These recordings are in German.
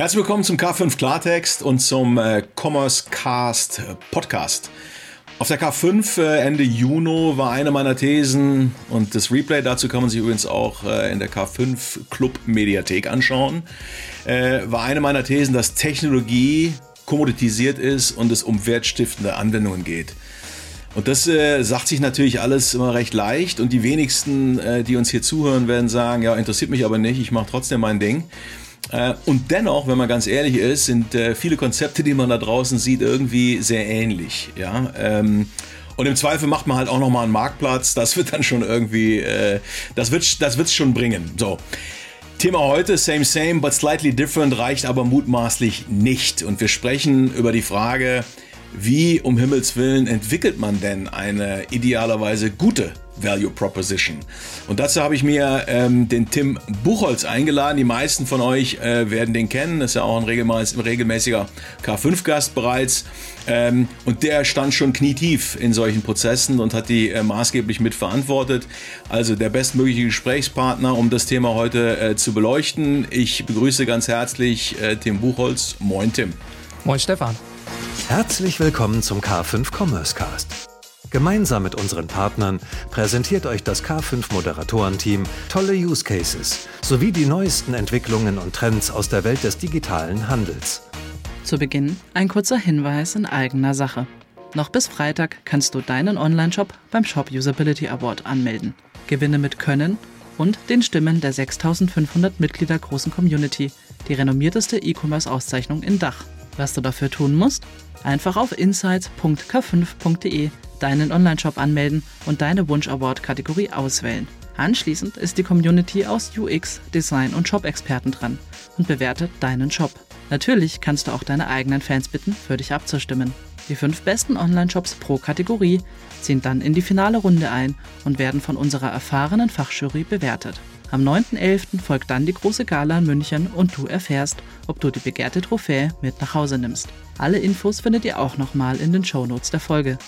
Herzlich willkommen zum K5 Klartext und zum äh, Commerce Cast äh, Podcast. Auf der K5 äh, Ende Juni war eine meiner Thesen und das Replay dazu kann man sich übrigens auch äh, in der K5 Club Mediathek anschauen. Äh, war eine meiner Thesen, dass Technologie kommoditisiert ist und es um wertstiftende Anwendungen geht. Und das äh, sagt sich natürlich alles immer recht leicht und die wenigsten, äh, die uns hier zuhören, werden sagen, ja, interessiert mich aber nicht, ich mache trotzdem mein Ding. Äh, und dennoch, wenn man ganz ehrlich ist, sind äh, viele Konzepte, die man da draußen sieht, irgendwie sehr ähnlich. Ja. Ähm, und im Zweifel macht man halt auch nochmal einen Marktplatz. Das wird dann schon irgendwie, äh, das wird das wird's schon bringen. So. Thema heute, same, same, but slightly different, reicht aber mutmaßlich nicht. Und wir sprechen über die Frage, wie um Himmels Willen entwickelt man denn eine idealerweise gute Value Proposition. Und dazu habe ich mir ähm, den Tim Buchholz eingeladen. Die meisten von euch äh, werden den kennen. Das ist ja auch ein regelmäßiger K5-Gast bereits. Ähm, und der stand schon knietief in solchen Prozessen und hat die äh, maßgeblich mitverantwortet. Also der bestmögliche Gesprächspartner, um das Thema heute äh, zu beleuchten. Ich begrüße ganz herzlich äh, Tim Buchholz. Moin, Tim. Moin, Stefan. Herzlich willkommen zum K5 Commerce Cast. Gemeinsam mit unseren Partnern präsentiert euch das K5 Moderatorenteam tolle Use Cases sowie die neuesten Entwicklungen und Trends aus der Welt des digitalen Handels. Zu Beginn ein kurzer Hinweis in eigener Sache. Noch bis Freitag kannst du deinen Online-Shop beim Shop Usability Award anmelden. Gewinne mit Können und den Stimmen der 6500 Mitglieder großen Community, die renommierteste E-Commerce-Auszeichnung in Dach. Was du dafür tun musst? Einfach auf insights.k5.de deinen Online-Shop anmelden und deine Wunsch-Award-Kategorie auswählen. Anschließend ist die Community aus UX, Design und Shop-Experten dran und bewertet deinen Shop. Natürlich kannst du auch deine eigenen Fans bitten, für dich abzustimmen. Die fünf besten Online-Shops pro Kategorie ziehen dann in die finale Runde ein und werden von unserer erfahrenen Fachjury bewertet. Am 9.11. folgt dann die große Gala in München und du erfährst, ob du die begehrte Trophäe mit nach Hause nimmst. Alle Infos findet ihr auch nochmal in den Shownotes der Folge.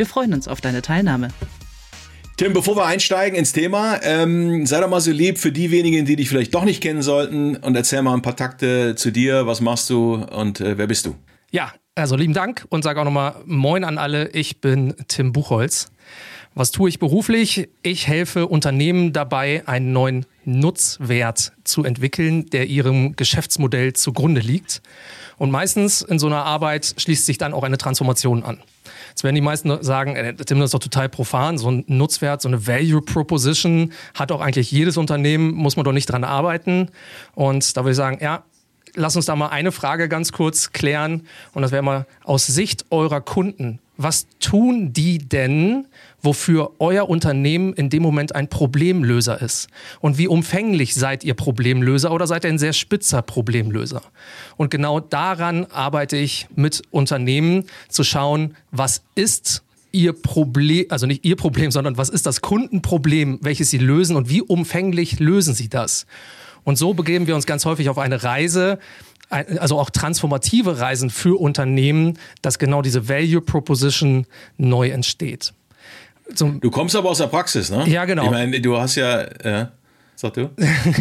Wir freuen uns auf deine Teilnahme. Tim, bevor wir einsteigen ins Thema, ähm, sei doch mal so lieb für die wenigen, die dich vielleicht doch nicht kennen sollten und erzähl mal ein paar Takte zu dir. Was machst du und äh, wer bist du? Ja, also lieben Dank und sage auch nochmal Moin an alle. Ich bin Tim Buchholz. Was tue ich beruflich? Ich helfe Unternehmen dabei, einen neuen Nutzwert zu entwickeln, der ihrem Geschäftsmodell zugrunde liegt. Und meistens in so einer Arbeit schließt sich dann auch eine Transformation an. Jetzt werden die meisten sagen, äh, Tim, das ist doch total profan. So ein Nutzwert, so eine Value Proposition hat doch eigentlich jedes Unternehmen, muss man doch nicht dran arbeiten. Und da würde ich sagen, ja, lass uns da mal eine Frage ganz kurz klären. Und das wäre mal aus Sicht eurer Kunden. Was tun die denn, wofür euer Unternehmen in dem Moment ein Problemlöser ist? Und wie umfänglich seid ihr Problemlöser oder seid ihr ein sehr spitzer Problemlöser? Und genau daran arbeite ich mit Unternehmen zu schauen, was ist ihr Problem, also nicht ihr Problem, sondern was ist das Kundenproblem, welches sie lösen und wie umfänglich lösen sie das? Und so begeben wir uns ganz häufig auf eine Reise, also auch transformative Reisen für Unternehmen, dass genau diese Value Proposition neu entsteht. Zum du kommst aber aus der Praxis, ne? Ja, genau. Ich meine, du hast ja, äh, Sag du?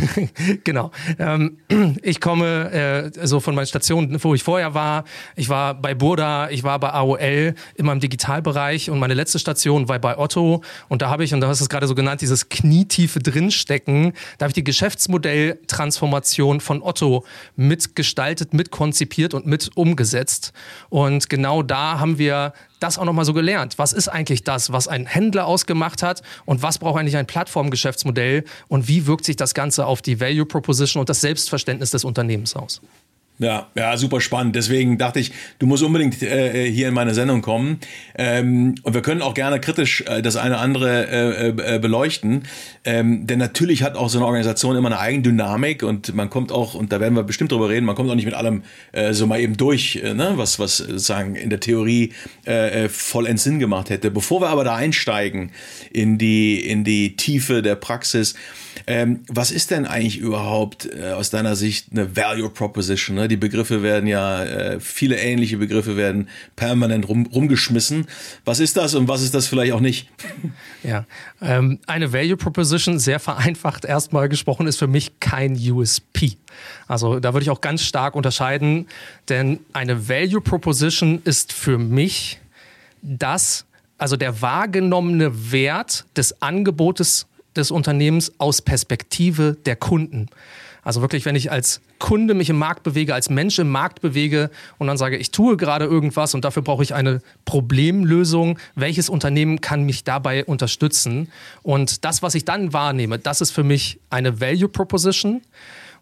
genau. Ähm, ich komme äh, so von meinen Stationen, wo ich vorher war. Ich war bei Burda, ich war bei AOL, immer im Digitalbereich und meine letzte Station war bei Otto. Und da habe ich, und da hast du es gerade so genannt, dieses knietiefe Drinstecken. Da habe ich die Geschäftsmodelltransformation von Otto mitgestaltet, mitkonzipiert und mit umgesetzt. Und genau da haben wir das auch nochmal so gelernt. Was ist eigentlich das, was ein Händler ausgemacht hat und was braucht eigentlich ein Plattformgeschäftsmodell und wie wirkt sich das Ganze auf die Value Proposition und das Selbstverständnis des Unternehmens aus? Ja, ja, super spannend. Deswegen dachte ich, du musst unbedingt äh, hier in meine Sendung kommen. Ähm, und wir können auch gerne kritisch äh, das eine oder andere äh, äh, beleuchten. Ähm, denn natürlich hat auch so eine Organisation immer eine Eigendynamik und man kommt auch, und da werden wir bestimmt drüber reden, man kommt auch nicht mit allem äh, so mal eben durch, äh, ne? was, was sozusagen in der Theorie äh, äh vollends Sinn gemacht hätte. Bevor wir aber da einsteigen in die, in die Tiefe der Praxis, Ähm, was ist denn eigentlich überhaupt äh, aus deiner Sicht eine Value Proposition? Ne? Die Begriffe werden ja, äh, viele ähnliche Begriffe werden permanent rum, rumgeschmissen. Was ist das und was ist das vielleicht auch nicht? Ja, ähm, eine Value Proposition, sehr vereinfacht erstmal gesprochen, ist für mich kein USP. Also da würde ich auch ganz stark unterscheiden, denn eine Value Proposition ist für mich das, also der wahrgenommene Wert des Angebotes des Unternehmens aus Perspektive der Kunden. Also wirklich, wenn ich als Kunde mich im Markt bewege, als Mensch im Markt bewege und dann sage, ich tue gerade irgendwas und dafür brauche ich eine Problemlösung, welches Unternehmen kann mich dabei unterstützen? Und das, was ich dann wahrnehme, das ist für mich eine Value Proposition.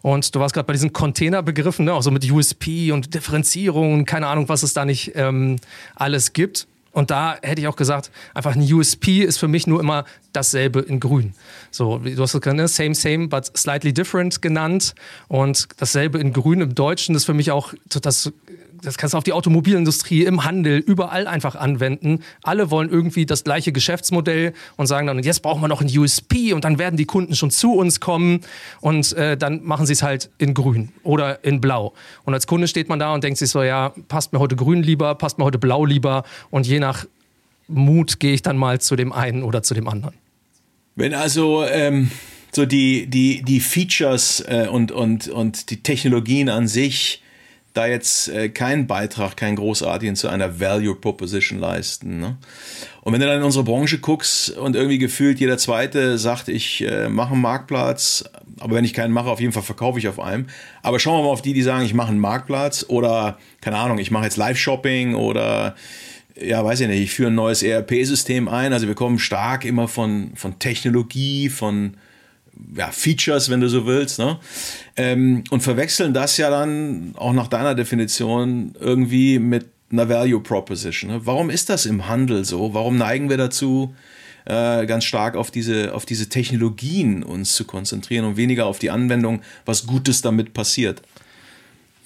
Und du warst gerade bei diesen Containerbegriffen, ne? auch so mit USP und Differenzierung, keine Ahnung, was es da nicht ähm, alles gibt. Und da hätte ich auch gesagt, einfach ein USP ist für mich nur immer dasselbe in grün. So, du hast es ne, same, same, but slightly different genannt. Und dasselbe in grün im Deutschen ist für mich auch das das kannst du auf die Automobilindustrie, im Handel, überall einfach anwenden. Alle wollen irgendwie das gleiche Geschäftsmodell und sagen dann, jetzt brauchen wir noch ein USP und dann werden die Kunden schon zu uns kommen und äh, dann machen sie es halt in grün oder in blau. Und als Kunde steht man da und denkt sich so, ja, passt mir heute grün lieber, passt mir heute blau lieber und je nach Mut gehe ich dann mal zu dem einen oder zu dem anderen. Wenn also ähm, so die, die, die Features äh, und, und, und die Technologien an sich da jetzt äh, keinen Beitrag, keinen großartigen zu einer Value Proposition leisten. Ne? Und wenn du dann in unsere Branche guckst und irgendwie gefühlt jeder Zweite sagt, ich äh, mache einen Marktplatz, aber wenn ich keinen mache, auf jeden Fall verkaufe ich auf einem. Aber schauen wir mal auf die, die sagen, ich mache einen Marktplatz oder, keine Ahnung, ich mache jetzt Live-Shopping oder ja, weiß ich nicht, ich führe ein neues ERP-System ein. Also wir kommen stark immer von, von Technologie, von ja, Features, wenn du so willst, ne? Ähm, und verwechseln das ja dann auch nach deiner Definition irgendwie mit einer Value Proposition. Ne? Warum ist das im Handel so? Warum neigen wir dazu, äh, ganz stark auf diese, auf diese Technologien uns zu konzentrieren und weniger auf die Anwendung, was Gutes damit passiert?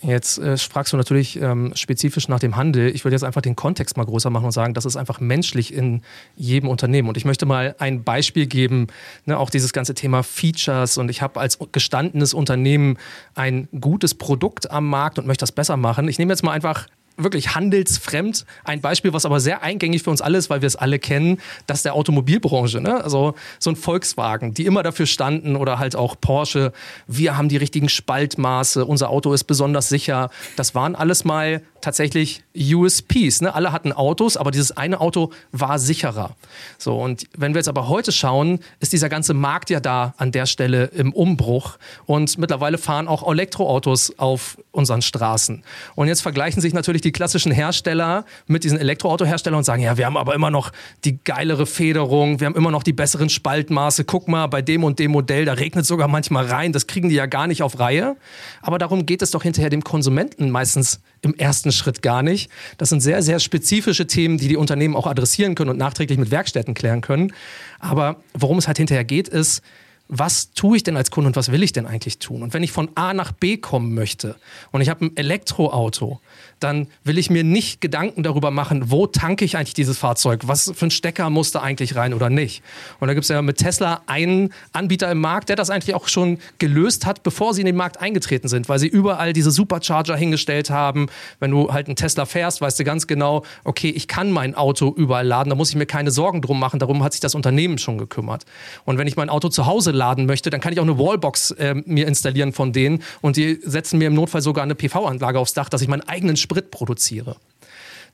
Jetzt äh, fragst du natürlich ähm, spezifisch nach dem Handel. Ich würde jetzt einfach den Kontext mal größer machen und sagen, das ist einfach menschlich in jedem Unternehmen. Und ich möchte mal ein Beispiel geben, ne, auch dieses ganze Thema Features. Und ich habe als gestandenes Unternehmen ein gutes Produkt am Markt und möchte das besser machen. Ich nehme jetzt mal einfach wirklich handelsfremd. Ein Beispiel, was aber sehr eingängig für uns alle ist, weil wir es alle kennen, das der Automobilbranche. Ne? Also so ein Volkswagen, die immer dafür standen oder halt auch Porsche. Wir haben die richtigen Spaltmaße, unser Auto ist besonders sicher. Das waren alles mal tatsächlich USPs. Ne? Alle hatten Autos, aber dieses eine Auto war sicherer. So, und wenn wir jetzt aber heute schauen, ist dieser ganze Markt ja da an der Stelle im Umbruch. Und mittlerweile fahren auch Elektroautos auf unseren Straßen. Und jetzt vergleichen sich natürlich die klassischen Hersteller mit diesen Elektroautoherstellern und sagen, ja, wir haben aber immer noch die geilere Federung, wir haben immer noch die besseren Spaltmaße. Guck mal, bei dem und dem Modell, da regnet sogar manchmal rein. Das kriegen die ja gar nicht auf Reihe. Aber darum geht es doch hinterher dem Konsumenten meistens im ersten Schritt gar nicht. Das sind sehr, sehr spezifische Themen, die die Unternehmen auch adressieren können und nachträglich mit Werkstätten klären können. Aber worum es halt hinterher geht, ist, was tue ich denn als Kunde und was will ich denn eigentlich tun? Und wenn ich von A nach B kommen möchte und ich habe ein Elektroauto, dann will ich mir nicht Gedanken darüber machen, wo tanke ich eigentlich dieses Fahrzeug, was für ein Stecker muss da eigentlich rein oder nicht. Und da gibt es ja mit Tesla einen Anbieter im Markt, der das eigentlich auch schon gelöst hat, bevor sie in den Markt eingetreten sind, weil sie überall diese Supercharger hingestellt haben. Wenn du halt einen Tesla fährst, weißt du ganz genau, okay, ich kann mein Auto überall laden, da muss ich mir keine Sorgen drum machen, darum hat sich das Unternehmen schon gekümmert. Und wenn ich mein Auto zu Hause laden möchte, dann kann ich auch eine Wallbox äh, mir installieren von denen und die setzen mir im Notfall sogar eine PV-Anlage aufs Dach, dass ich meinen eigenen Sprit produziere.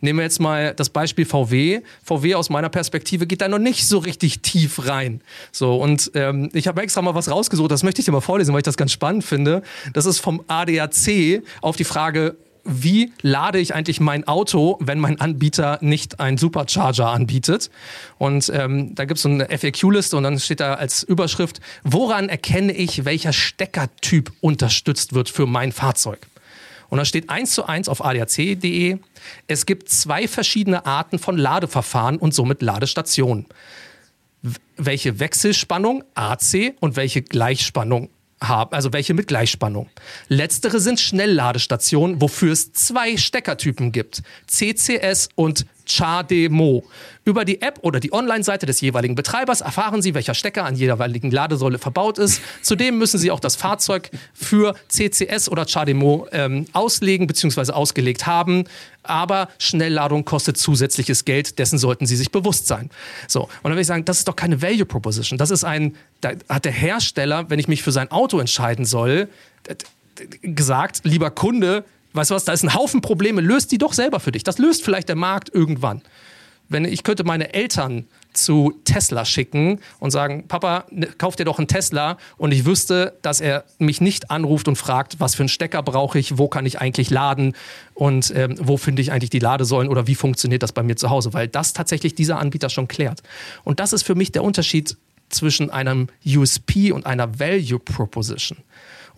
Nehmen wir jetzt mal das Beispiel VW. VW aus meiner Perspektive geht da noch nicht so richtig tief rein. So, und ähm, ich habe extra mal was rausgesucht, das möchte ich dir mal vorlesen, weil ich das ganz spannend finde. Das ist vom ADAC auf die Frage, wie lade ich eigentlich mein Auto, wenn mein Anbieter nicht einen Supercharger anbietet? Und ähm, da gibt es so eine FAQ-Liste und dann steht da als Überschrift, woran erkenne ich, welcher Steckertyp unterstützt wird für mein Fahrzeug? Und da steht eins zu eins auf adac.de, es gibt zwei verschiedene Arten von Ladeverfahren und somit Ladestationen. Welche Wechselspannung AC und welche Gleichspannung haben, also welche mit Gleichspannung. Letztere sind Schnellladestationen, wofür es zwei Steckertypen gibt, CCS und CHAdeMO. Über die App oder die Online-Seite des jeweiligen Betreibers erfahren Sie, welcher Stecker an jeder jeweiligen Ladesäule verbaut ist. Zudem müssen Sie auch das Fahrzeug für CCS oder CHAdeMO ähm, auslegen bzw. ausgelegt haben. Aber Schnellladung kostet zusätzliches Geld, dessen sollten Sie sich bewusst sein. So, und dann will ich sagen, das ist doch keine Value Proposition. Das ist ein, da hat der Hersteller, wenn ich mich für sein Auto entscheiden soll, gesagt, lieber Kunde, weißt du was, da ist ein Haufen Probleme, löst die doch selber für dich. Das löst vielleicht der Markt irgendwann. Wenn ich könnte meine Eltern zu Tesla schicken und sagen, Papa, ne, kauf dir doch einen Tesla und ich wüsste, dass er mich nicht anruft und fragt, was für einen Stecker brauche ich, wo kann ich eigentlich laden und ähm, wo finde ich eigentlich die Ladesäulen oder wie funktioniert das bei mir zu Hause, weil das tatsächlich dieser Anbieter schon klärt. Und das ist für mich der Unterschied zwischen einem USP und einer Value Proposition.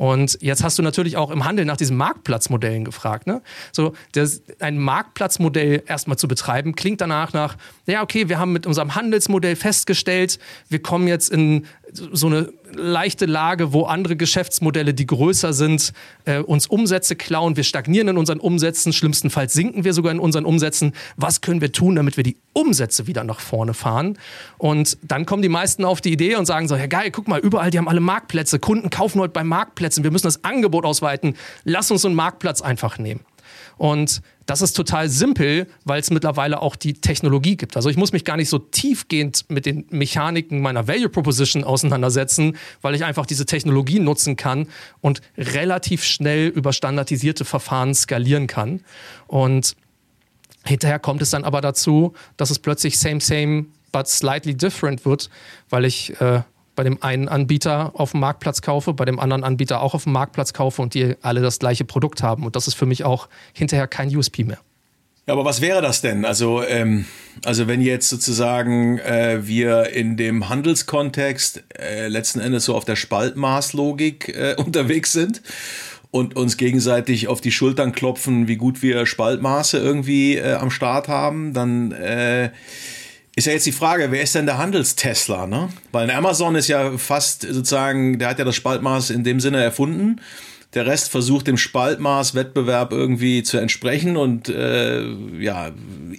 Und jetzt hast du natürlich auch im Handel nach diesen Marktplatzmodellen gefragt. Ne? So, das, ein Marktplatzmodell erstmal zu betreiben, klingt danach nach, ja, okay, wir haben mit unserem Handelsmodell festgestellt, wir kommen jetzt in so eine leichte Lage, wo andere Geschäftsmodelle, die größer sind, äh, uns Umsätze klauen. Wir stagnieren in unseren Umsätzen, schlimmstenfalls sinken wir sogar in unseren Umsätzen. Was können wir tun, damit wir die Umsätze wieder nach vorne fahren? Und dann kommen die meisten auf die Idee und sagen so, ja geil, guck mal, überall, die haben alle Marktplätze. Kunden kaufen heute bei Marktplätzen. Wir müssen das Angebot ausweiten. Lass uns einen Marktplatz einfach nehmen. Und das ist total simpel, weil es mittlerweile auch die Technologie gibt. Also ich muss mich gar nicht so tiefgehend mit den Mechaniken meiner Value Proposition auseinandersetzen, weil ich einfach diese Technologie nutzen kann und relativ schnell über standardisierte Verfahren skalieren kann. Und hinterher kommt es dann aber dazu, dass es plötzlich same, same, but slightly different wird, weil ich äh, bei dem einen Anbieter auf dem Marktplatz kaufe, bei dem anderen Anbieter auch auf dem Marktplatz kaufe und die alle das gleiche Produkt haben. Und das ist für mich auch hinterher kein USP mehr. Ja, aber was wäre das denn? Also, ähm, also wenn jetzt sozusagen äh, wir in dem Handelskontext äh, letzten Endes so auf der Spaltmaßlogik äh, unterwegs sind und uns gegenseitig auf die Schultern klopfen, wie gut wir Spaltmaße irgendwie äh, am Start haben, dann äh, ist ja jetzt die Frage, wer ist denn der Handelstesla, ne? Weil Amazon ist ja fast sozusagen, der hat ja das Spaltmaß in dem Sinne erfunden. Der Rest versucht dem Spaltmaß-Wettbewerb irgendwie zu entsprechen und äh, ja,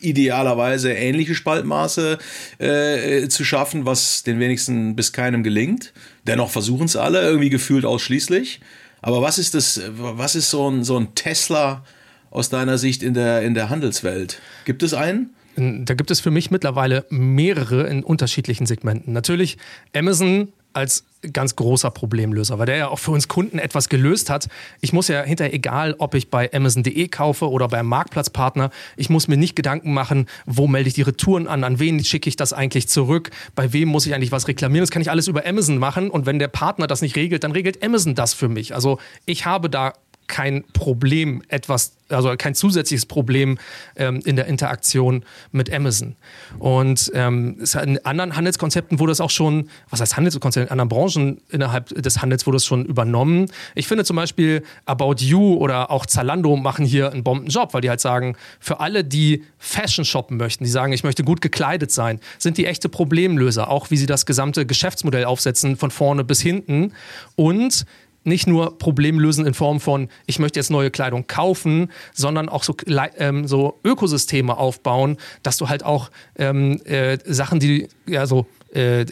idealerweise ähnliche Spaltmaße äh, zu schaffen, was den wenigsten bis keinem gelingt. Dennoch versuchen es alle, irgendwie gefühlt ausschließlich. Aber was ist das, was ist so ein, so ein Tesla aus deiner Sicht in der, in der Handelswelt? Gibt es einen? Da gibt es für mich mittlerweile mehrere in unterschiedlichen Segmenten. Natürlich Amazon als ganz großer Problemlöser, weil der ja auch für uns Kunden etwas gelöst hat. Ich muss ja hinterher, egal ob ich bei Amazon.de kaufe oder beim Marktplatzpartner, ich muss mir nicht Gedanken machen, wo melde ich die Retouren an, an wen schicke ich das eigentlich zurück, bei wem muss ich eigentlich was reklamieren. Das kann ich alles über Amazon machen und wenn der Partner das nicht regelt, dann regelt Amazon das für mich. Also ich habe da kein Problem, etwas, also kein zusätzliches Problem ähm, in der Interaktion mit Amazon. Und ähm, in anderen Handelskonzepten wurde es auch schon, was heißt Handelskonzept, in anderen Branchen innerhalb des Handels wurde es schon übernommen. Ich finde zum Beispiel About You oder auch Zalando machen hier einen Bombenjob, weil die halt sagen, für alle, die Fashion shoppen möchten, die sagen, ich möchte gut gekleidet sein, sind die echte Problemlöser, auch wie sie das gesamte Geschäftsmodell aufsetzen, von vorne bis hinten. Und nicht nur Problem lösen in Form von, ich möchte jetzt neue Kleidung kaufen, sondern auch so, ähm, so Ökosysteme aufbauen, dass du halt auch ähm, äh, Sachen, die ja so äh,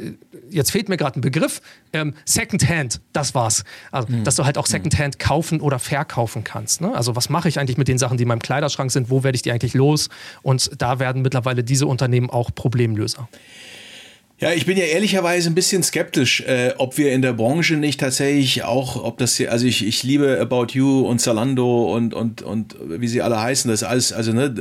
jetzt fehlt mir gerade ein Begriff, ähm, Secondhand, das war's. Also, mhm. dass du halt auch hm. Secondhand kaufen oder verkaufen kannst. Ne? Also, was mache ich eigentlich mit den Sachen, die in meinem Kleiderschrank sind? Wo werde ich die eigentlich los? Und da werden mittlerweile diese Unternehmen auch Problemlöser. Ja, ich bin ja ehrlicherweise ein bisschen skeptisch, äh, ob wir in der Branche nicht tatsächlich auch, ob das hier, also ich, ich liebe About You und Zalando und, und, und wie sie alle heißen, das alles, also ne,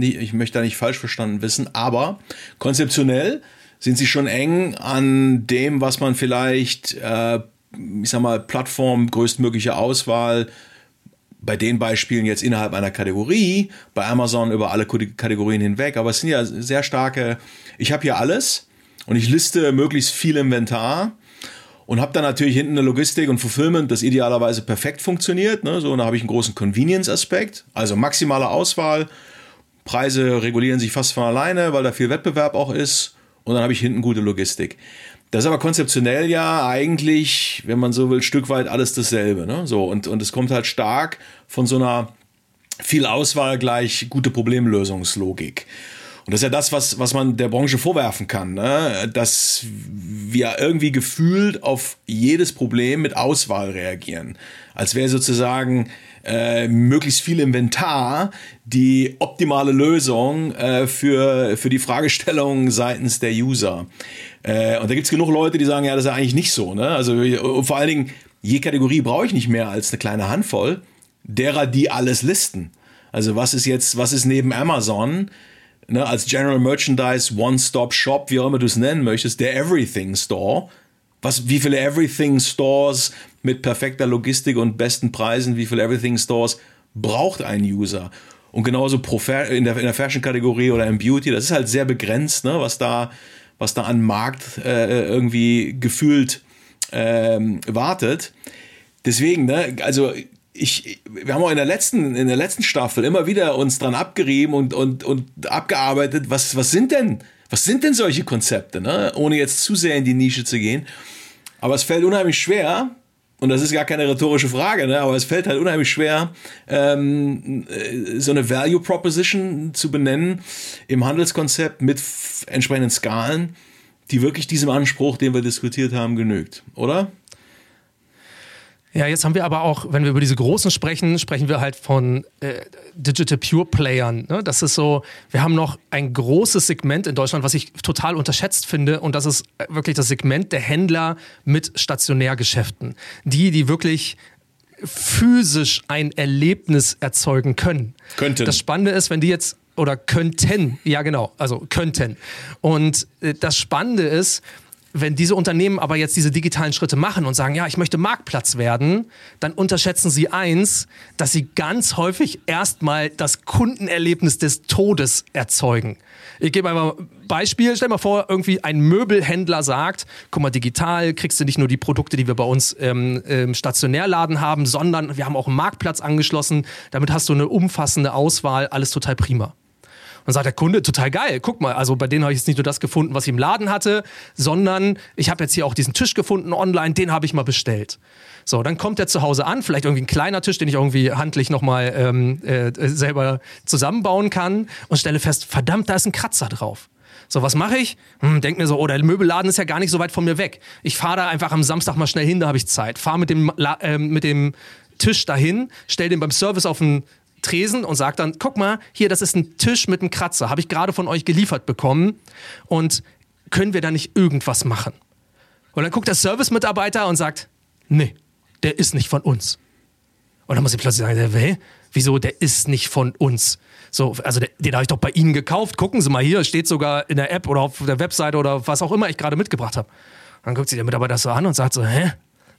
ich möchte da nicht falsch verstanden wissen, aber konzeptionell sind sie schon eng an dem, was man vielleicht, äh, ich sag mal, Plattform, größtmögliche Auswahl, bei den Beispielen jetzt innerhalb einer Kategorie, bei Amazon über alle Kategorien hinweg, aber es sind ja sehr starke, ich habe hier alles und ich liste möglichst viel Inventar und habe dann natürlich hinten eine Logistik und Fulfillment, das idealerweise perfekt funktioniert. Ne? So, und da habe ich einen großen Convenience-Aspekt, also maximale Auswahl. Preise regulieren sich fast von alleine, weil da viel Wettbewerb auch ist. Und dann habe ich hinten gute Logistik. Das ist aber konzeptionell ja eigentlich, wenn man so will, ein Stück weit alles dasselbe. Ne? So, und, und es kommt halt stark von so einer viel Auswahl gleich gute Problemlösungslogik. Und das ist ja das, was, was man der Branche vorwerfen kann, ne? dass wir irgendwie gefühlt auf jedes Problem mit Auswahl reagieren. Als wäre sozusagen äh, möglichst viel Inventar die optimale Lösung äh, für, für die Fragestellung seitens der User. Äh, und da gibt's genug Leute, die sagen, ja, das ist ja eigentlich nicht so. Ne? Also vor allen Dingen, je Kategorie brauche ich nicht mehr als eine kleine Handvoll derer, die alles listen. Also was ist jetzt, was ist neben Amazon ne, als General Merchandise One-Stop-Shop, wie auch immer du es nennen möchtest, der Everything Store? Was, wie viele Everything Stores mit perfekter Logistik und besten Preisen, wie viele Everything Stores braucht ein User? Und genauso in der, in der Fashion-Kategorie oder im Beauty, das ist halt sehr begrenzt, ne, was da, was da an Markt äh, irgendwie gefühlt ähm, wartet. Deswegen, ne, also ich, wir haben auch in der letzten, in der letzten Staffel immer wieder uns dran abgerieben und, und, und abgearbeitet, was, was sind denn, was sind denn solche Konzepte, ne? ohne jetzt zu sehr in die Nische zu gehen. Aber es fällt unheimlich schwer, und das ist gar keine rhetorische Frage, ne? aber es fällt halt unheimlich schwer, ähm, äh, so eine Value Proposition zu benennen im Handelskonzept mit entsprechenden Skalen, die wirklich diesem Anspruch, den wir diskutiert haben, genügt, oder? Ja, jetzt haben wir aber auch, wenn wir über diese Großen sprechen, sprechen wir halt von äh, Digital Pure Playern. Ne? Das ist so, wir haben noch ein großes Segment in Deutschland, was ich total unterschätzt finde. Und das ist äh, wirklich das Segment der Händler mit Stationärgeschäften. Die, die wirklich physisch ein Erlebnis erzeugen können. Könnten. Das Spannende ist, wenn die jetzt oder könnten, ja genau, also könnten. Und äh, das Spannende ist, wenn diese Unternehmen aber jetzt diese digitalen Schritte machen und sagen, ja, ich möchte Marktplatz werden, dann unterschätzen sie eins, dass sie ganz häufig erstmal das Kundenerlebnis des Todes erzeugen. Ich gebe einfach ein Beispiel. Stell dir mal vor, irgendwie ein Möbelhändler sagt, guck mal, digital kriegst du nicht nur die Produkte, die wir bei uns ähm, im Stationärladen haben, sondern wir haben auch einen Marktplatz angeschlossen. Damit hast du eine umfassende Auswahl, alles total prima. Und sagt der Kunde, total geil, guck mal, also bei denen habe ich jetzt nicht nur das gefunden, was ich im Laden hatte, sondern ich habe jetzt hier auch diesen Tisch gefunden online, den habe ich mal bestellt. So, dann kommt er zu Hause an, vielleicht irgendwie ein kleiner Tisch, den ich irgendwie handlich nochmal ähm, äh, selber zusammenbauen kann und stelle fest, verdammt, da ist ein Kratzer drauf. So, was mache ich? Hm, denk mir so, oh, der Möbelladen ist ja gar nicht so weit von mir weg. Ich fahre da einfach am Samstag mal schnell hin, da habe ich Zeit. Fahre mit dem, äh, mit dem Tisch dahin, stell den beim Service auf den Tresen und sagt dann, guck mal, hier, das ist ein Tisch mit einem Kratzer, habe ich gerade von euch geliefert bekommen und können wir da nicht irgendwas machen? Und dann guckt der Service-Mitarbeiter und sagt, nee, der ist nicht von uns. Und dann muss ich plötzlich sagen, hey, wieso, der ist nicht von uns? So, also den, den habe ich doch bei Ihnen gekauft. Gucken Sie mal hier, steht sogar in der App oder auf der Webseite oder was auch immer ich gerade mitgebracht habe. Dann guckt sich der Mitarbeiter so an und sagt so, hä?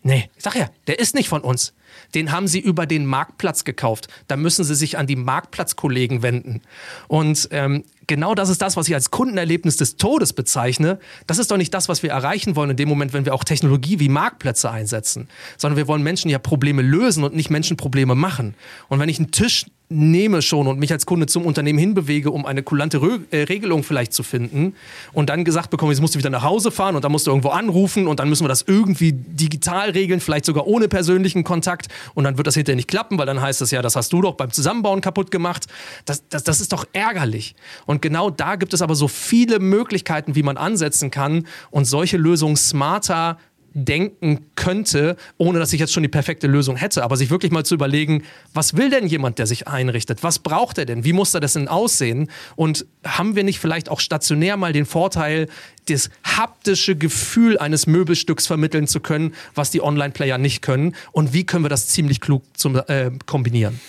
Nee, ich sag ja, der ist nicht von uns. Den haben sie über den Marktplatz gekauft. Da müssen sie sich an die Marktplatzkollegen wenden. Und ähm, genau das ist das, was ich als Kundenerlebnis des Todes bezeichne. Das ist doch nicht das, was wir erreichen wollen in dem Moment, wenn wir auch Technologie wie Marktplätze einsetzen, sondern wir wollen Menschen ja Probleme lösen und nicht Menschen Probleme machen. Und wenn ich einen Tisch nehme schon und mich als Kunde zum Unternehmen hinbewege, um eine kulante Re äh, Regelung vielleicht zu finden und dann gesagt bekomme, jetzt musst du wieder nach Hause fahren und dann musst du irgendwo anrufen und dann müssen wir das irgendwie digital regeln, vielleicht sogar ohne persönlichen Kontakt und dann wird das hinterher nicht klappen, weil dann heißt das ja, das hast du doch beim Zusammenbauen kaputt gemacht. Das, das, das ist doch ärgerlich. Und genau da gibt es aber so viele Möglichkeiten, wie man ansetzen kann und solche Lösungen smarter denken könnte, ohne dass ich jetzt schon die perfekte Lösung hätte, aber sich wirklich mal zu überlegen, was will denn jemand, der sich einrichtet? Was braucht er denn? Wie muss er das denn aussehen? Und haben wir nicht vielleicht auch stationär mal den Vorteil, das haptische Gefühl eines Möbelstücks vermitteln zu können, was die Online-Player nicht können? Und wie können wir das ziemlich klug zum, äh, kombinieren?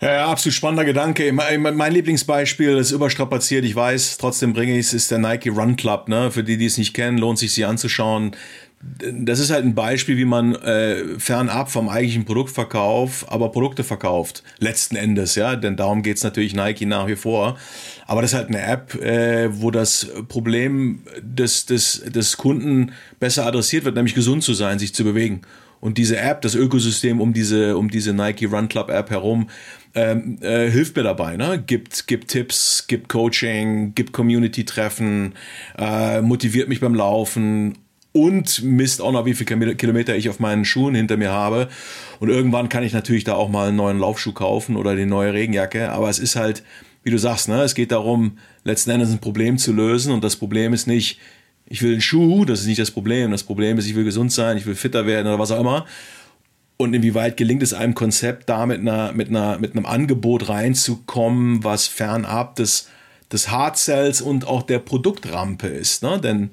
Ja, ja, absolut spannender Gedanke. Mein Lieblingsbeispiel ist überstrapaziert, ich weiß, trotzdem bringe ich es, ist der Nike Run Club. Ne? Für die, die es nicht kennen, lohnt sich sie anzuschauen das ist halt ein Beispiel, wie man äh, fernab vom eigentlichen Produktverkauf, aber Produkte verkauft. Letzten Endes, ja, denn darum geht's natürlich Nike nach wie vor. Aber das ist halt eine App, äh, wo das Problem des, des, des Kunden besser adressiert wird, nämlich gesund zu sein, sich zu bewegen. Und diese App, das Ökosystem um diese, um diese Nike Run Club App herum, ähm, äh, hilft mir dabei. Ne? Gibt, gibt Tipps, gibt Coaching, gibt Community-Treffen, äh, motiviert mich beim Laufen und misst auch noch, wie viele Kilometer ich auf meinen Schuhen hinter mir habe. Und irgendwann kann ich natürlich da auch mal einen neuen Laufschuh kaufen oder die neue Regenjacke. Aber es ist halt wie du sagst, ne, es geht darum, letzten Endes ein Problem zu lösen und das Problem ist nicht, ich will einen Schuh, das ist nicht das Problem. Das Problem ist, ich will gesund sein, ich will fitter werden oder was auch immer. Und inwieweit gelingt es einem Konzept, da mit, einer, mit, einer, mit einem Angebot reinzukommen, was fernab des, des Hard und auch der Produktrampe ist. Ne? Denn,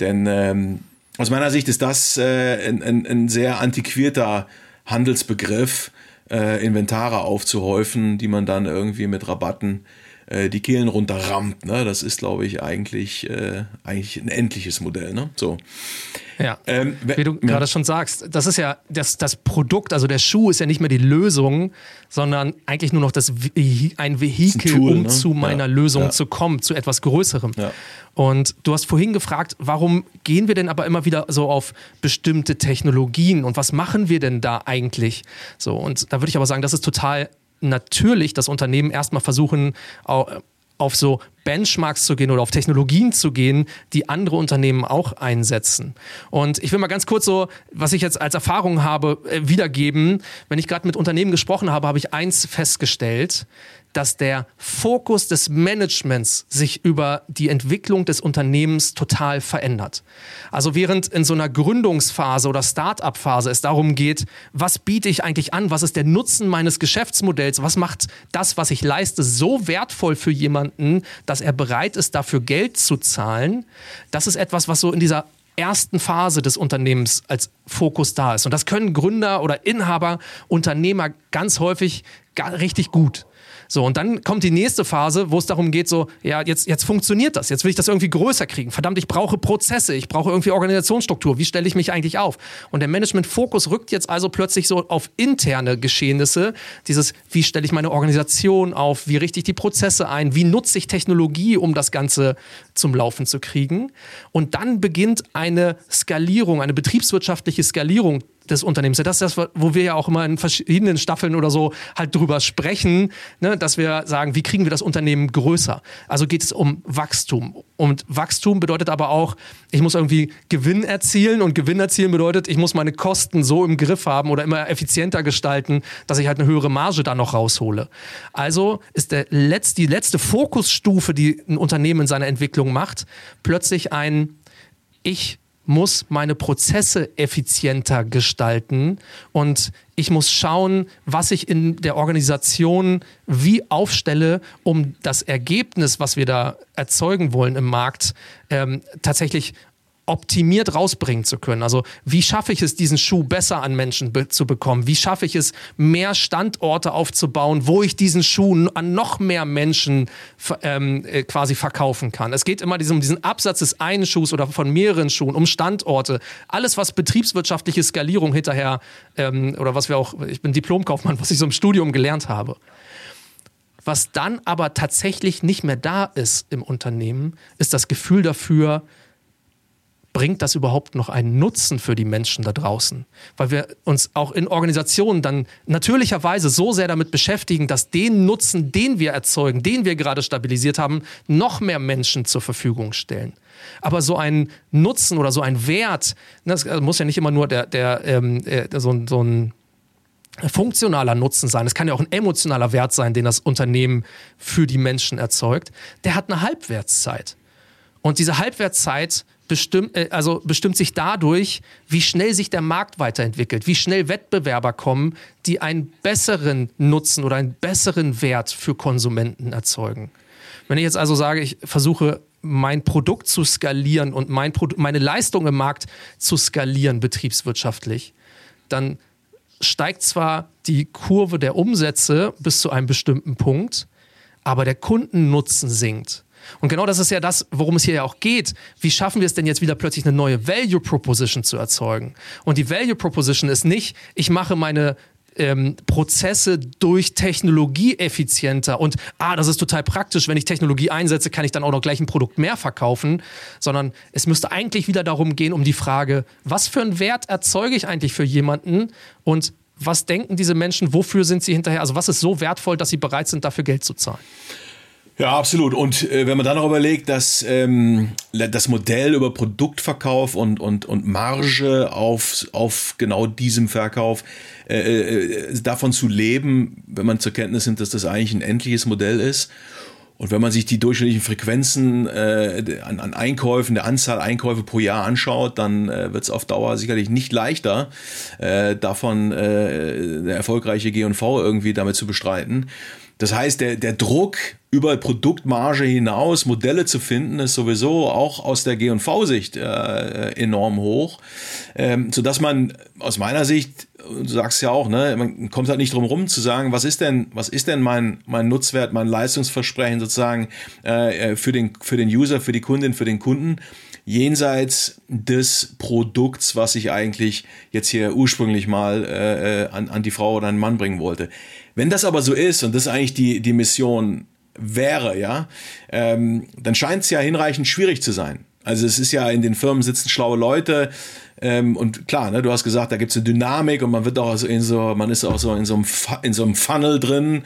denn ähm, aus meiner Sicht ist das äh, ein, ein, ein sehr antiquierter Handelsbegriff, äh, Inventare aufzuhäufen, die man dann irgendwie mit Rabatten äh, die Kehlen runterrammt. Ne? Das ist, glaube ich, eigentlich, äh, eigentlich ein endliches Modell. Ne? So. Ja, ähm, wie du ja. gerade schon sagst, das ist ja das, das Produkt, also der Schuh ist ja nicht mehr die Lösung, sondern eigentlich nur noch das ein Vehikel, ein Tool, um ne? zu meiner ja. Lösung ja. zu kommen, zu etwas Größerem. Und du hast vorhin gefragt, warum gehen wir denn aber immer wieder so auf bestimmte Technologien und was machen wir denn da eigentlich? So, und da würde ich aber sagen, das ist total natürlich, dass Unternehmen erstmal versuchen, auf so Benchmarks zu gehen oder auf Technologien zu gehen, die andere Unternehmen auch einsetzen. Und ich will mal ganz kurz so, was ich jetzt als Erfahrung habe, äh, wiedergeben. Wenn ich gerade mit Unternehmen gesprochen habe, habe ich eins festgestellt dass der Fokus des Managements sich über die Entwicklung des Unternehmens total verändert. Also während in so einer Gründungsphase oder Start-up-Phase es darum geht, was biete ich eigentlich an, was ist der Nutzen meines Geschäftsmodells, was macht das, was ich leiste, so wertvoll für jemanden, dass er bereit ist, dafür Geld zu zahlen. Das ist etwas, was so in dieser ersten Phase des Unternehmens als Fokus da ist. Und das können Gründer oder Inhaber, Unternehmer ganz häufig richtig gut. So, und dann kommt die nächste Phase, wo es darum geht, so, ja, jetzt, jetzt funktioniert das, jetzt will ich das irgendwie größer kriegen. Verdammt, ich brauche Prozesse, ich brauche irgendwie Organisationsstruktur, wie stelle ich mich eigentlich auf? Und der Management-Fokus rückt jetzt also plötzlich so auf interne Geschehnisse, dieses, wie stelle ich meine Organisation auf, wie richte ich die Prozesse ein, wie nutze ich Technologie, um das Ganze zum Laufen zu kriegen. Und dann beginnt eine Skalierung, eine betriebswirtschaftliche Skalierung des Unternehmens. Das ist das, wo wir ja auch immer in verschiedenen Staffeln oder so halt drüber sprechen, ne, dass wir sagen, wie kriegen wir das Unternehmen größer? Also geht es um Wachstum. Und Wachstum bedeutet aber auch, ich muss irgendwie Gewinn erzielen und Gewinn erzielen bedeutet, ich muss meine Kosten so im Griff haben oder immer effizienter gestalten, dass ich halt eine höhere Marge da noch raushole. Also ist der Letz-, die letzte Fokusstufe, die ein Unternehmen in seiner Entwicklung macht, plötzlich ein, ich muss meine Prozesse effizienter gestalten und ich muss schauen, was ich in der Organisation wie aufstelle, um das Ergebnis, was wir da erzeugen wollen im Markt, ähm, tatsächlich optimiert rausbringen zu können. Also wie schaffe ich es, diesen Schuh besser an Menschen be zu bekommen? Wie schaffe ich es, mehr Standorte aufzubauen, wo ich diesen Schuh an noch mehr Menschen ähm, äh, quasi verkaufen kann? Es geht immer um diesen Absatz des einen Schuhs oder von mehreren Schuhen, um Standorte. Alles, was betriebswirtschaftliche Skalierung hinterher ähm, oder was wir auch, ich bin Diplomkaufmann, was ich so im Studium gelernt habe. Was dann aber tatsächlich nicht mehr da ist im Unternehmen, ist das Gefühl dafür, bringt das überhaupt noch einen Nutzen für die Menschen da draußen? Weil wir uns auch in Organisationen dann natürlicherweise so sehr damit beschäftigen, dass den Nutzen, den wir erzeugen, den wir gerade stabilisiert haben, noch mehr Menschen zur Verfügung stellen. Aber so ein Nutzen oder so ein Wert, ne, das muss ja nicht immer nur der, der, ähm, äh, so, so ein funktionaler Nutzen sein. Es kann ja auch ein emotionaler Wert sein, den das Unternehmen für die Menschen erzeugt. Der hat eine Halbwertszeit. Und diese Halbwertszeit bestimmt, äh, also bestimmt sich dadurch, wie schnell sich der Markt weiterentwickelt, wie schnell Wettbewerber kommen, die einen besseren Nutzen oder einen besseren Wert für Konsumenten erzeugen. Wenn ich jetzt also sage, ich versuche mein Produkt zu skalieren und mein meine Leistung im Markt zu skalieren betriebswirtschaftlich, dann steigt zwar die Kurve der Umsätze bis zu einem bestimmten Punkt, aber der Kundennutzen sinkt. Und genau das ist ja das, worum es hier ja auch geht. Wie schaffen wir es denn jetzt wieder plötzlich eine neue Value Proposition zu erzeugen? Und die Value Proposition ist nicht, ich mache meine ähm, Prozesse durch Technologie effizienter und ah, das ist total praktisch, wenn ich Technologie einsetze, kann ich dann auch noch gleich ein Produkt mehr verkaufen, sondern es müsste eigentlich wieder darum gehen, um die Frage, was für einen Wert erzeuge ich eigentlich für jemanden und was denken diese Menschen, wofür sind sie hinterher, also was ist so wertvoll, dass sie bereit sind, dafür Geld zu zahlen? Ja, absolut. Und äh, wenn man dann noch überlegt, dass ähm, das Modell über Produktverkauf und, und, und Marge auf, auf genau diesem Verkauf äh, äh, davon zu leben, wenn man zur Kenntnis nimmt, dass das eigentlich ein endliches Modell ist. Und wenn man sich die durchschnittlichen Frequenzen äh, an, an Einkäufen, der Anzahl Einkäufe pro Jahr anschaut, dann äh, wird es auf Dauer sicherlich nicht leichter, äh, davon äh, eine erfolgreiche G&V irgendwie damit zu bestreiten. Das heißt, der, der Druck über Produktmarge hinaus Modelle zu finden, ist sowieso auch aus der G&V-Sicht äh, enorm hoch, ähm, sodass man aus meiner Sicht, du sagst ja auch, ne, man kommt halt nicht drum rum zu sagen, was ist denn, was ist denn mein, mein Nutzwert, mein Leistungsversprechen sozusagen äh, äh für, den, für den User, für die Kundin, für den Kunden, jenseits des Produkts, was ich eigentlich jetzt hier ursprünglich mal äh, äh an, an die Frau oder einen Mann bringen wollte. Wenn das aber so ist, und das eigentlich die, die Mission wäre, ja, ähm, dann scheint es ja hinreichend schwierig zu sein. Also es ist ja in den Firmen sitzen schlaue Leute ähm, und klar, ne, du hast gesagt, da gibt es eine Dynamik und man wird auch so in so, man ist auch so in so einem, in so einem Funnel drin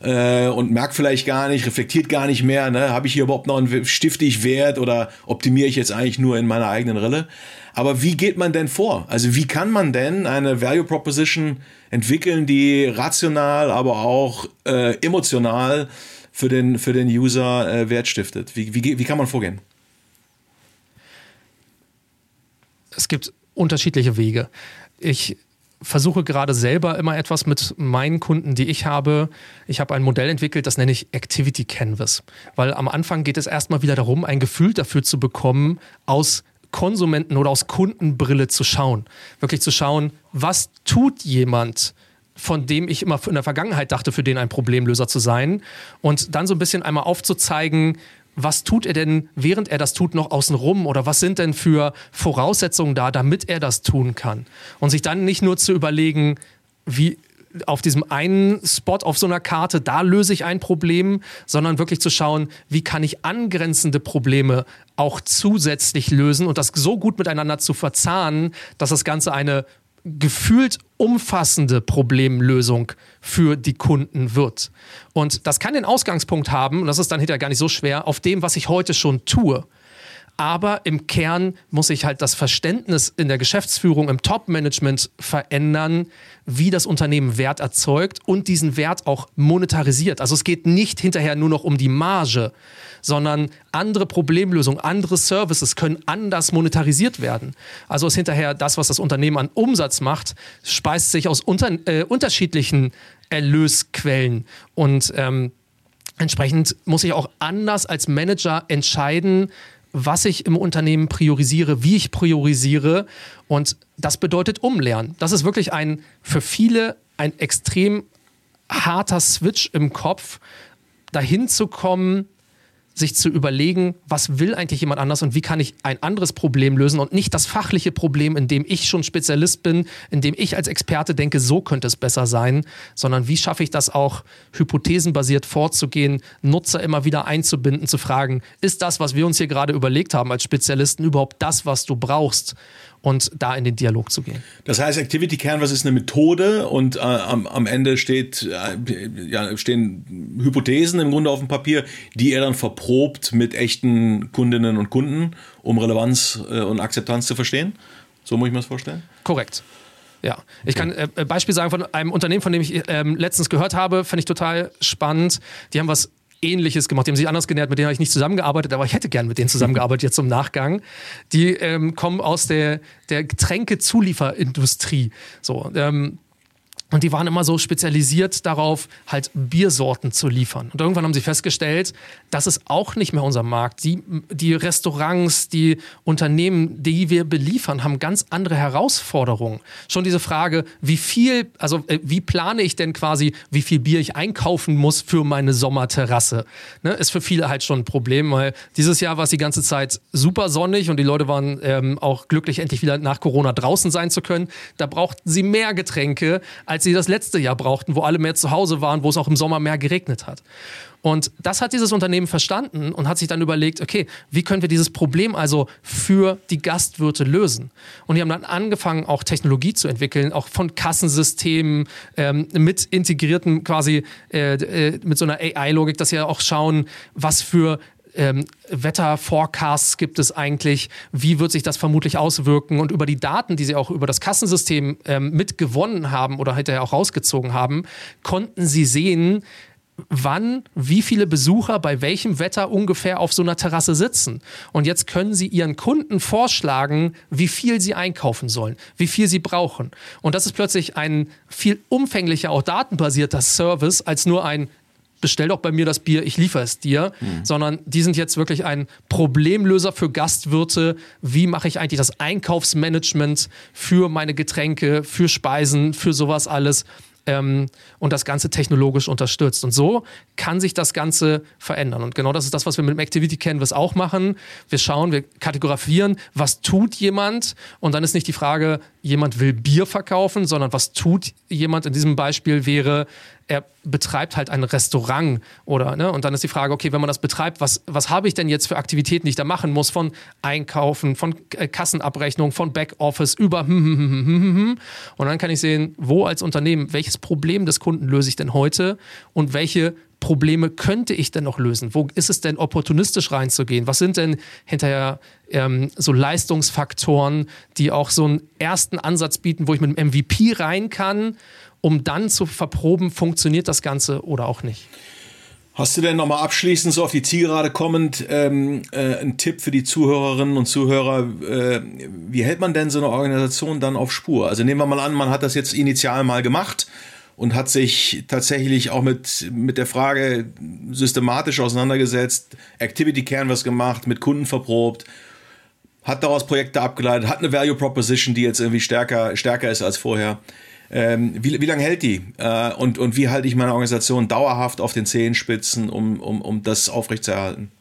äh, und merkt vielleicht gar nicht, reflektiert gar nicht mehr, ne, habe ich hier überhaupt noch einen stifte ich Wert oder optimiere ich jetzt eigentlich nur in meiner eigenen Rille? Aber wie geht man denn vor? Also wie kann man denn eine Value Proposition entwickeln, die rational, aber auch äh, emotional für den, für den User äh, Wert stiftet? Wie, wie, wie kann man vorgehen? Es gibt unterschiedliche Wege. Ich versuche gerade selber immer etwas mit meinen Kunden, die ich habe. Ich habe ein Modell entwickelt, das nenne ich Activity Canvas. Weil am Anfang geht es erstmal wieder darum, ein Gefühl dafür zu bekommen, aus Konsumenten- oder aus Kundenbrille zu schauen. Wirklich zu schauen, was tut jemand, von dem ich immer in der Vergangenheit dachte, für den ein Problemlöser zu sein. Und dann so ein bisschen einmal aufzuzeigen, was tut er denn, während er das tut, noch außenrum? Oder was sind denn für Voraussetzungen da, damit er das tun kann? Und sich dann nicht nur zu überlegen, wie auf diesem einen Spot auf so einer Karte, da löse ich ein Problem, sondern wirklich zu schauen, wie kann ich angrenzende Probleme auch zusätzlich lösen und das so gut miteinander zu verzahnen, dass das Ganze eine gefühlt umfassende Problemlösung für die Kunden wird. Und das kann den Ausgangspunkt haben, und das ist dann hinterher gar nicht so schwer, auf dem, was ich heute schon tue. Aber im Kern muss sich halt das Verständnis in der Geschäftsführung, im Top-Management verändern, wie das Unternehmen Wert erzeugt und diesen Wert auch monetarisiert. Also es geht nicht hinterher nur noch um die Marge, sondern andere Problemlösungen, andere Services können anders monetarisiert werden. Also ist hinterher das, was das Unternehmen an Umsatz macht, speist sich aus unter, äh, unterschiedlichen Erlösquellen und ähm, Entsprechend muss ich auch anders als Manager entscheiden, was ich im Unternehmen priorisiere, wie ich priorisiere. Und das bedeutet Umlernen. Das ist wirklich ein für viele ein extrem harter Switch im Kopf, dahin zu kommen, sich zu überlegen, was will eigentlich jemand anders und wie kann ich ein anderes Problem lösen und nicht das fachliche Problem, in dem ich schon Spezialist bin, in dem ich als Experte denke, so könnte es besser sein, sondern wie schaffe ich das auch, hypothesenbasiert vorzugehen, Nutzer immer wieder einzubinden, zu fragen, ist das, was wir uns hier gerade überlegt haben als Spezialisten, überhaupt das, was du brauchst? Und da in den Dialog zu gehen. Das heißt, Activity Canvas ist eine Methode und äh, am, am Ende steht, äh, ja, stehen Hypothesen im Grunde auf dem Papier, die er dann verprobt mit echten Kundinnen und Kunden, um Relevanz äh, und Akzeptanz zu verstehen. So muss ich mir das vorstellen? Korrekt. Ja, ich kann äh, Beispiel sagen von einem Unternehmen, von dem ich ähm, letztens gehört habe, fand ich total spannend. Die haben was Ähnliches gemacht. Die haben sich anders genährt, mit denen habe ich nicht zusammengearbeitet, aber ich hätte gern mit denen zusammengearbeitet jetzt im Nachgang. Die ähm, kommen aus der, der Getränkezulieferindustrie. So, ähm, und die waren immer so spezialisiert darauf, halt Biersorten zu liefern. Und irgendwann haben sie festgestellt, das ist auch nicht mehr unser Markt. Die, die Restaurants, die Unternehmen, die wir beliefern, haben ganz andere Herausforderungen. Schon diese Frage, wie viel, also äh, wie plane ich denn quasi, wie viel Bier ich einkaufen muss für meine Sommerterrasse, ne, ist für viele halt schon ein Problem, weil dieses Jahr war es die ganze Zeit super sonnig und die Leute waren ähm, auch glücklich, endlich wieder nach Corona draußen sein zu können. Da brauchten sie mehr Getränke als als sie das letzte Jahr brauchten, wo alle mehr zu Hause waren, wo es auch im Sommer mehr geregnet hat. Und das hat dieses Unternehmen verstanden und hat sich dann überlegt, okay, wie können wir dieses Problem also für die Gastwirte lösen? Und die haben dann angefangen, auch Technologie zu entwickeln, auch von Kassensystemen ähm, mit integrierten quasi, äh, äh, mit so einer AI-Logik, dass sie ja auch schauen, was für ähm, Wetterforecasts gibt es eigentlich? Wie wird sich das vermutlich auswirken? Und über die Daten, die sie auch über das Kassensystem ähm, mitgewonnen haben oder hinterher auch rausgezogen haben, konnten sie sehen, wann wie viele Besucher bei welchem Wetter ungefähr auf so einer Terrasse sitzen. Und jetzt können Sie Ihren Kunden vorschlagen, wie viel sie einkaufen sollen, wie viel sie brauchen. Und das ist plötzlich ein viel umfänglicher, auch datenbasierter Service als nur ein bestell doch bei mir das Bier, ich liefere es dir, mhm. sondern die sind jetzt wirklich ein Problemlöser für Gastwirte. Wie mache ich eigentlich das Einkaufsmanagement für meine Getränke, für Speisen, für sowas alles? ähm, und das Ganze technologisch unterstützt. Und so kann sich das Ganze verändern. Und genau das ist das, was wir mit dem Activity Canvas auch machen. Wir schauen, wir kategorisieren, was tut jemand. Und dann ist nicht die Frage, jemand will Bier verkaufen, sondern was tut jemand in diesem Beispiel wäre, er betreibt halt ein Restaurant oder, ne? Und dann ist die Frage, okay, wenn man das betreibt, was, was habe ich denn jetzt für Aktivitäten, die ich da machen muss? Von Einkaufen, von äh, Kassenabrechnung, von Backoffice über hm, hm, hm. Und dann kann ich sehen, wo als Unternehmen, welches Problem des Kunden löse ich denn heute und welche Probleme könnte ich denn noch lösen? Wo ist es denn opportunistisch reinzugehen? Was sind denn hinterher ähm, so Leistungsfaktoren, die auch so einen ersten Ansatz bieten, wo ich mit dem MVP rein kann um dann zu verproben, funktioniert das Ganze oder auch nicht. Hast du denn nochmal abschließend so auf die Zielgerade kommend ähm, äh, einen Tipp für die Zuhörerinnen und Zuhörer? Äh, wie hält man denn so eine Organisation dann auf Spur? Also nehmen wir mal an, man hat das jetzt initial mal gemacht und hat sich tatsächlich auch mit, mit der Frage systematisch auseinandergesetzt, Activity Canvas gemacht, mit Kunden verprobt, hat daraus Projekte abgeleitet, hat eine Value Proposition, die jetzt irgendwie stärker, stärker ist als vorher. Ähm, wie, wie lange hält die? Äh, und, und wie halte ich meine Organisation dauerhaft auf den Zehenspitzen, um, um, um das aufrechtzuerhalten?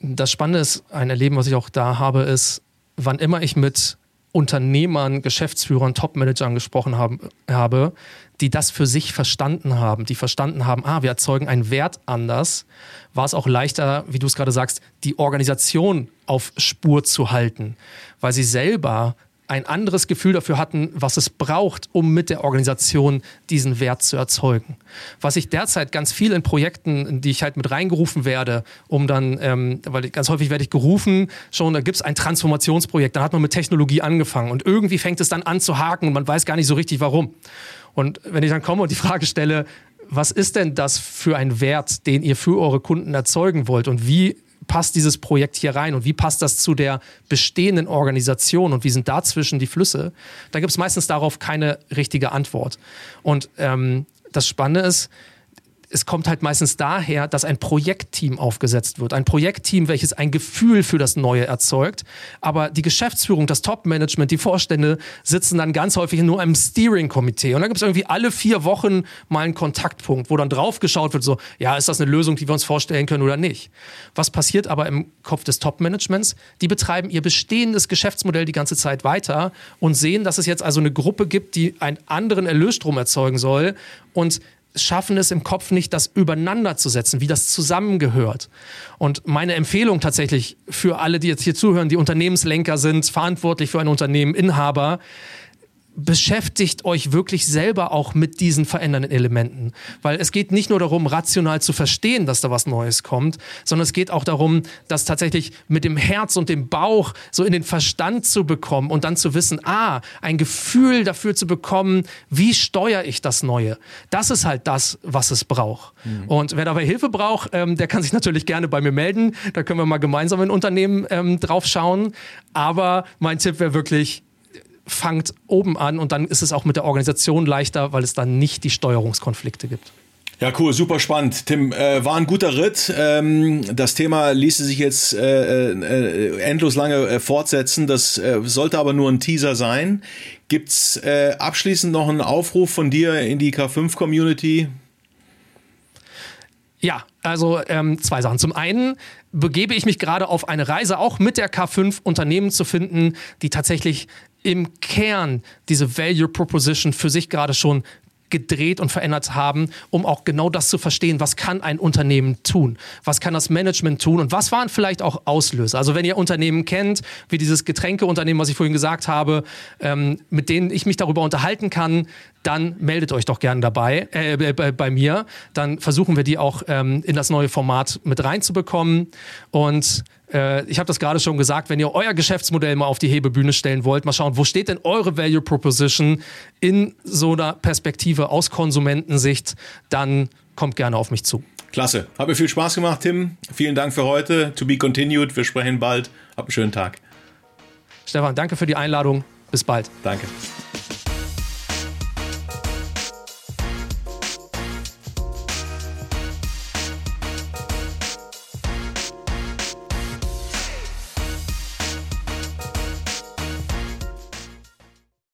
Das Spannende ist, ein Erleben, was ich auch da habe, ist, wann immer ich mit Unternehmern, Geschäftsführern, Topmanagern gesprochen haben, habe, die das für sich verstanden haben, die verstanden haben, ah, wir erzeugen einen Wert anders, war es auch leichter, wie du es gerade sagst, die Organisation auf Spur zu halten, weil sie selber ein anderes Gefühl dafür hatten, was es braucht, um mit der Organisation diesen Wert zu erzeugen. Was ich derzeit ganz viel in Projekten, in die ich halt mit reingerufen werde, um dann, ähm, weil ganz häufig werde ich gerufen, schon, da gibt es ein Transformationsprojekt, dann hat man mit Technologie angefangen und irgendwie fängt es dann an zu haken und man weiß gar nicht so richtig warum. Und wenn ich dann komme und die Frage stelle, was ist denn das für ein Wert, den ihr für eure Kunden erzeugen wollt und wie passt dieses Projekt hier rein und wie passt das zu der bestehenden Organisation und wie sind dazwischen die Flüsse, da gibt es meistens darauf keine richtige Antwort. Und ähm, das Spannende ist, es kommt halt meistens daher, dass ein Projektteam aufgesetzt wird. Ein Projektteam, welches ein Gefühl für das Neue erzeugt. Aber die Geschäftsführung, das Top-Management, die Vorstände sitzen dann ganz häufig in nur einem Steering-Komitee. Und dann gibt es irgendwie alle vier Wochen mal einen Kontaktpunkt, wo dann drauf geschaut wird, so, ja, ist das eine Lösung, die wir uns vorstellen können oder nicht. Was passiert aber im Kopf des Top-Managements? Die betreiben ihr bestehendes Geschäftsmodell die ganze Zeit weiter und sehen, dass es jetzt also eine Gruppe gibt, die einen anderen Erlösstrom erzeugen soll. Und schaffen es im Kopf nicht, das übereinander zu setzen, wie das zusammengehört. Und meine Empfehlung tatsächlich für alle, die jetzt hier zuhören, die Unternehmenslenker sind, verantwortlich für ein Unternehmen, Inhaber, beschäftigt euch wirklich selber auch mit diesen verändernden Elementen. Weil es geht nicht nur darum, rational zu verstehen, dass da was Neues kommt, sondern es geht auch darum, das tatsächlich mit dem Herz und dem Bauch so in den Verstand zu bekommen und dann zu wissen, ah, ein Gefühl dafür zu bekommen, wie steuere ich das Neue. Das ist halt das, was es braucht. Mhm. Und wer dabei Hilfe braucht, ähm, der kann sich natürlich gerne bei mir melden. Da können wir mal gemeinsam in Unternehmen ähm, drauf schauen. Aber mein Tipp wäre wirklich, fangt oben an und dann ist es auch mit der Organisation leichter, weil es dann nicht die Steuerungskonflikte gibt. Ja, cool, super spannend. Tim, äh, war ein guter Ritt. Ähm, das Thema ließe sich jetzt äh, äh, endlos lange äh, fortsetzen. Das äh, sollte aber nur ein Teaser sein. Gibt's äh, abschließend noch einen Aufruf von dir in die K5-Community? Ja, also ähm, zwei Sachen. Zum einen begebe ich mich gerade auf eine Reise, auch mit der K5 Unternehmen zu finden, die tatsächlich im Kern diese Value Proposition für sich gerade schon gedreht und verändert haben, um auch genau das zu verstehen, was kann ein Unternehmen tun, was kann das Management tun und was waren vielleicht auch Auslöser. Also wenn ihr Unternehmen kennt, wie dieses Getränkeunternehmen, was ich vorhin gesagt habe, ähm, mit denen ich mich darüber unterhalten kann, dann meldet euch doch gerne dabei äh, bei, bei, mir. Dann versuchen wir die auch ähm, in das neue Format mit reinzubekommen und äh, ich habe das gerade schon gesagt, wenn ihr euer Geschäftsmodell mal auf die Hebebühne stellen wollt, mal schauen, wo steht denn eure Value Proposition in so einer Perspektive aus Konsumentensicht, dann kommt gerne auf mich zu. Klasse. Hat mir viel Spaß gemacht, Tim. Vielen Dank für heute. To be continued. Wir sprechen bald. Habt einen schönen Tag. Stefan, danke für die Einladung. Bis bald. Danke.